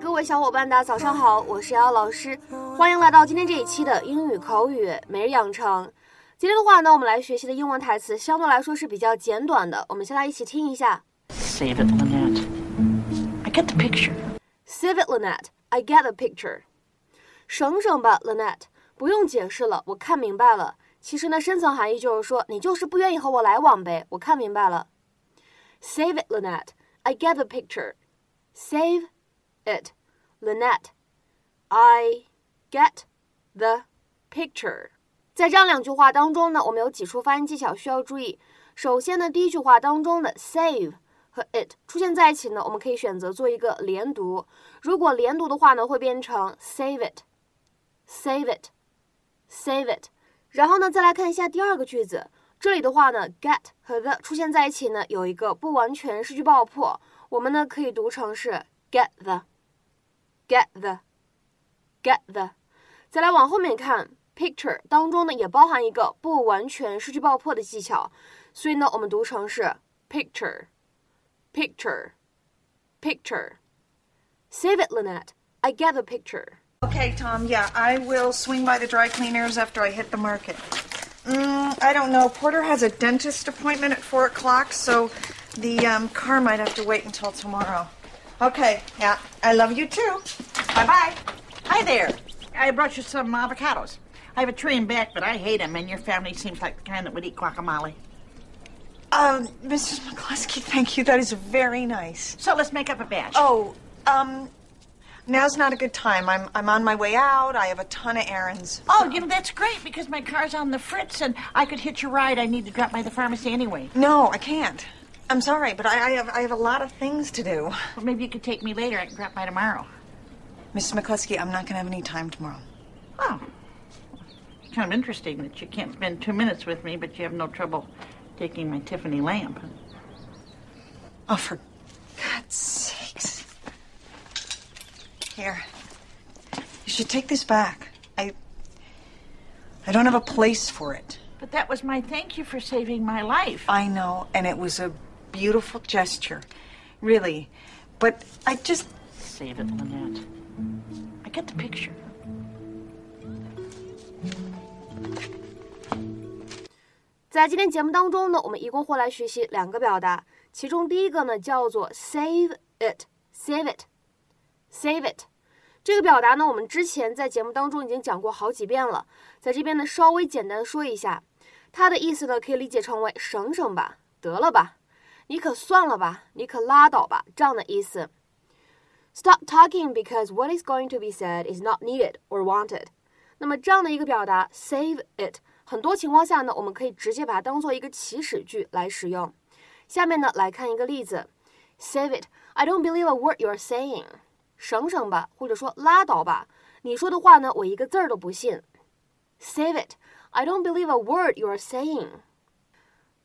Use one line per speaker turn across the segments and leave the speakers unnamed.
嗨，各位小伙伴，大家早上好，我是瑶老师，欢迎来到今天这一期的英语口语每日养成。今天的话呢，我们来学习的英文台词相对来说是比较简短的，我们先来一起听一下。
Save it, Lynette. I get the picture.
Save it, Lynette. I get the picture. 省省吧，Lynette，不用解释了，我看明白了。其实呢，深层含义就是说，你就是不愿意和我来往呗，我看明白了。Save it, Lynette. I get the picture. Save it, Lynette. I get the picture. 在这样两句话当中呢，我们有几处发音技巧需要注意。首先呢，第一句话当中的 save 和 it 出现在一起呢，我们可以选择做一个连读。如果连读的话呢，会变成 save it，save it，save it。然后呢，再来看一下第二个句子，这里的话呢，get 和 the 出现在一起呢，有一个不完全失去爆破，我们呢可以读成是 get the the，get the，get the。再来往后面看，picture 当中呢也包含一个不完全失去爆破的技巧，所以呢我们读成是 picture，picture，picture。Save it, Lynette. I get the picture.
Okay, Tom, yeah, I will swing by the dry cleaners after I hit the market. Mm, I don't know. Porter has a dentist appointment at 4 o'clock, so the um, car might have to wait until tomorrow. Okay, yeah, I love you too. Bye bye.
Hi there. I brought you some avocados. I have a tree in back, but I hate them, and your family seems like the kind that would eat guacamole.
Um, Mrs. McCluskey, thank you. That is very nice.
So let's make up a batch.
Oh, um, now's not a good time. I'm I'm on my way out. I have a ton of errands.
Oh, you know, that's great because my car's on the fritz and I could hitch a ride. I need to drop by the pharmacy anyway.
No, I can't. I'm sorry, but I, I have I have a lot of things to do.
Well, maybe you could take me later. I can drop by tomorrow.
Mrs. McCluskey, I'm not going to have any time tomorrow.
Oh. It's Kind of interesting that you can't spend two minutes with me, but you have no trouble taking my Tiffany lamp.
Oh, for God's sakes. Here. You should take this back. I I don't have a place for it.
But that was my thank you for saving my life.
I know, and it was a beautiful gesture. Really. But I just
Save it, Lynette. I get the picture.
在今天节目当中呢，我们一共会来学习两个表达，其中第一个呢叫做 save it，save it，save it。这个表达呢，我们之前在节目当中已经讲过好几遍了，在这边呢稍微简单说一下，它的意思呢可以理解成为省省吧，得了吧，你可算了吧，你可拉倒吧，这样的意思。Stop talking because what is going to be said is not needed or wanted。那么这样的一个表达 save it。很多情况下呢，我们可以直接把它当做一个祈使句来使用。下面呢，来看一个例子：Save it! I don't believe a word you're saying. 省省吧，或者说拉倒吧，你说的话呢，我一个字儿都不信。Save it! I don't believe a word you're saying.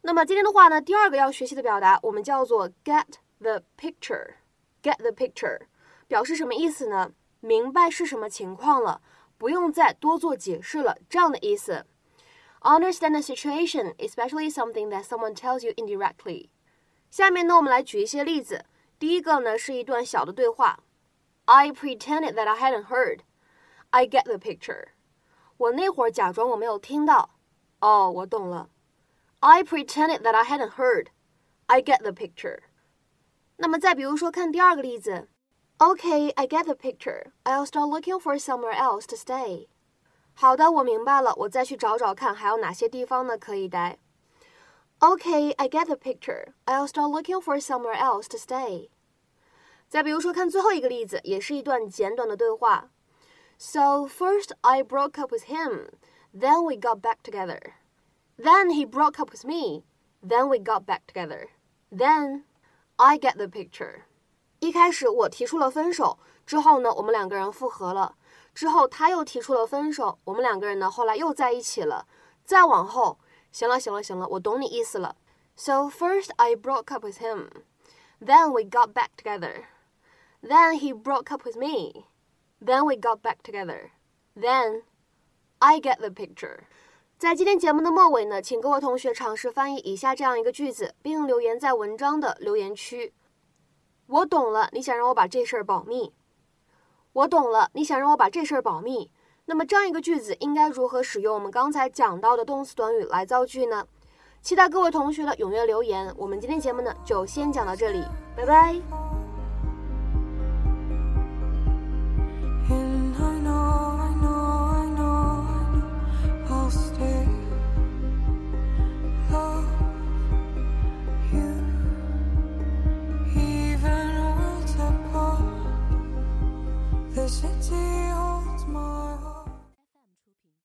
那么今天的话呢，第二个要学习的表达，我们叫做 get the picture. Get the picture 表示什么意思呢？明白是什么情况了，不用再多做解释了，这样的意思。Understand the situation, especially something that someone tells you indirectly. 下面呢，我们来举一些例子。第一个呢是一段小的对话。I pretended that I hadn't heard. I get the picture. 我那会儿假装我没有听到。哦，我懂了。I pretended that I hadn't heard. I get the picture. 那么再比如说，看第二个例子。Okay, I get the picture. I'll start looking for somewhere else to stay. 好的，我明白了，我再去找找看还有哪些地方呢可以待。Okay, I get the picture. I'll start looking for somewhere else to stay. 再比如说，看最后一个例子，也是一段简短的对话。So first I broke up with him, then we got back together. Then he broke up with me, then we got back together. Then I get the picture. 一开始我提出了分手，之后呢，我们两个人复合了。之后他又提出了分手，我们两个人呢后来又在一起了。再往后，行了行了行了，我懂你意思了。So first I broke up with him, then we got back together. Then he broke up with me. Then we got back together. Then I get the picture. 在今天节目的末尾呢，请各位同学尝试翻译以下这样一个句子，并留言在文章的留言区。我懂了，你想让我把这事儿保密。我懂了，你想让我把这事儿保密。那么这样一个句子应该如何使用我们刚才讲到的动词短语来造句呢？期待各位同学的踊跃留言。我们今天节目呢就先讲到这里，拜拜。